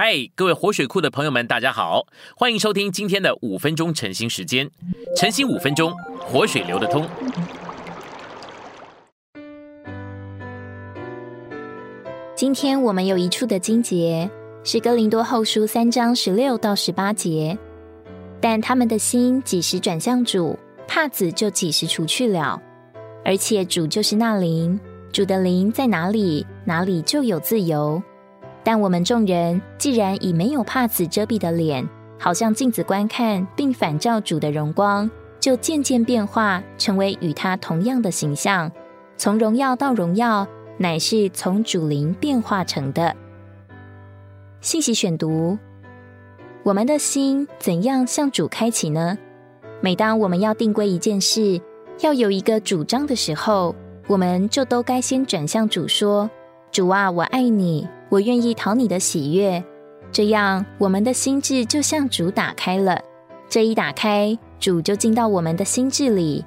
嗨，各位活水库的朋友们，大家好，欢迎收听今天的五分钟晨兴时间。晨兴五分钟，活水流得通。今天我们有一处的经节是哥林多后书三章十六到十八节，但他们的心几时转向主，帕子就几时除去了。而且主就是那灵，主的灵在哪里，哪里就有自由。但我们众人既然以没有帕子遮蔽的脸，好像镜子观看，并反照主的荣光，就渐渐变化，成为与他同样的形象。从荣耀到荣耀，乃是从主灵变化成的。信息选读：我们的心怎样向主开启呢？每当我们要定规一件事，要有一个主张的时候，我们就都该先转向主说：“主啊，我爱你。”我愿意讨你的喜悦，这样我们的心智就向主打开了。这一打开，主就进到我们的心智里。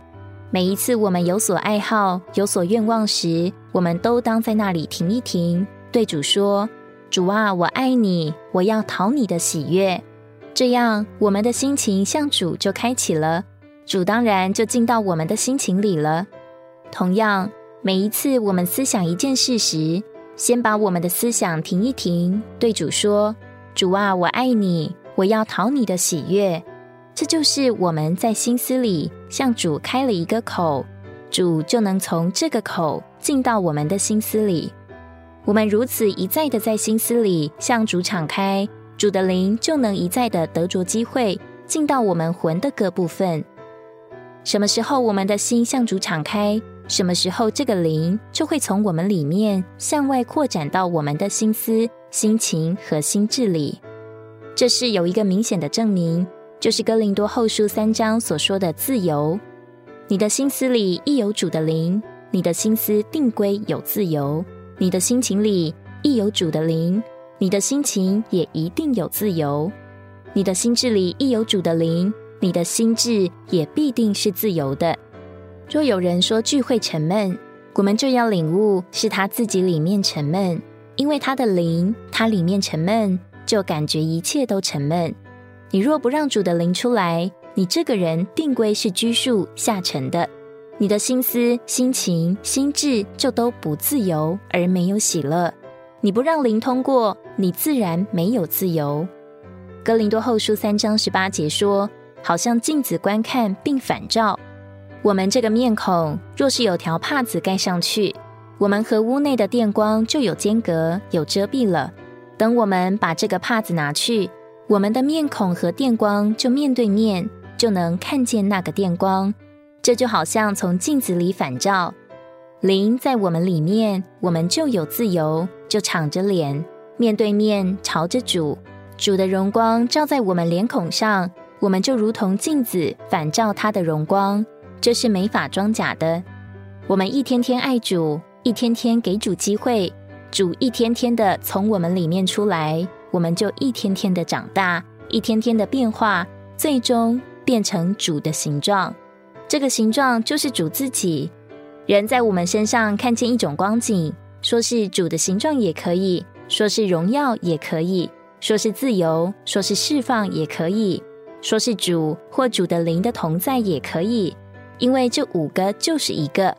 每一次我们有所爱好、有所愿望时，我们都当在那里停一停，对主说：“主啊，我爱你，我要讨你的喜悦。”这样我们的心情向主就开启了，主当然就进到我们的心情里了。同样，每一次我们思想一件事时，先把我们的思想停一停，对主说：“主啊，我爱你，我要讨你的喜悦。”这就是我们在心思里向主开了一个口，主就能从这个口进到我们的心思里。我们如此一再的在心思里向主敞开，主的灵就能一再的得着机会进到我们魂的各部分。什么时候我们的心向主敞开？什么时候，这个灵就会从我们里面向外扩展到我们的心思、心情和心智里？这是有一个明显的证明，就是哥林多后书三章所说的自由。你的心思里亦有主的灵，你的心思定规有自由；你的心情里亦有主的灵，你的心情也一定有自由；你的心智里亦有主的灵，你的心智也必定是自由的。若有人说聚会沉闷，我们就要领悟是他自己里面沉闷，因为他的灵，他里面沉闷，就感觉一切都沉闷。你若不让主的灵出来，你这个人定规是拘束下沉的，你的心思、心情、心智就都不自由而没有喜乐。你不让灵通过，你自然没有自由。哥林多后书三章十八节说，好像镜子观看并反照。我们这个面孔，若是有条帕子盖上去，我们和屋内的电光就有间隔、有遮蔽了。等我们把这个帕子拿去，我们的面孔和电光就面对面，就能看见那个电光。这就好像从镜子里反照，灵在我们里面，我们就有自由，就敞着脸，面对面朝着主，主的荣光照在我们脸孔上，我们就如同镜子反照他的荣光。这是没法装假的。我们一天天爱主，一天天给主机会，主一天天的从我们里面出来，我们就一天天的长大，一天天的变化，最终变成主的形状。这个形状就是主自己。人在我们身上看见一种光景，说是主的形状也可以，说是荣耀也可以，说是自由，说是释放也可以，说是主或主的灵的同在也可以。因为这五个就是一个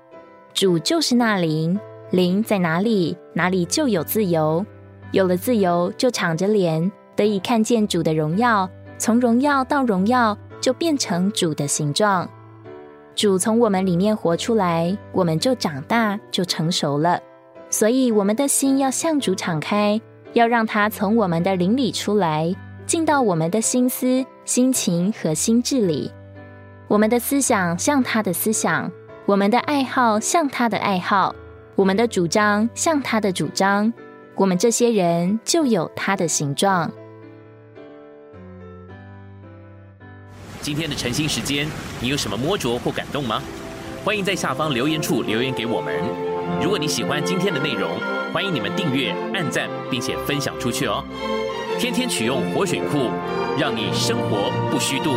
主，就是那灵，灵在哪里，哪里就有自由。有了自由，就敞着脸，得以看见主的荣耀。从荣耀到荣耀，就变成主的形状。主从我们里面活出来，我们就长大，就成熟了。所以，我们的心要向主敞开，要让他从我们的灵里出来，进到我们的心思、心情和心智里。我们的思想像他的思想，我们的爱好像他的爱好，我们的主张像他的主张，我们这些人就有他的形状。今天的晨兴时间，你有什么摸着或感动吗？欢迎在下方留言处留言给我们。如果你喜欢今天的内容，欢迎你们订阅、按赞，并且分享出去哦。天天取用活水库，让你生活不虚度。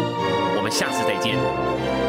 我们下次再见。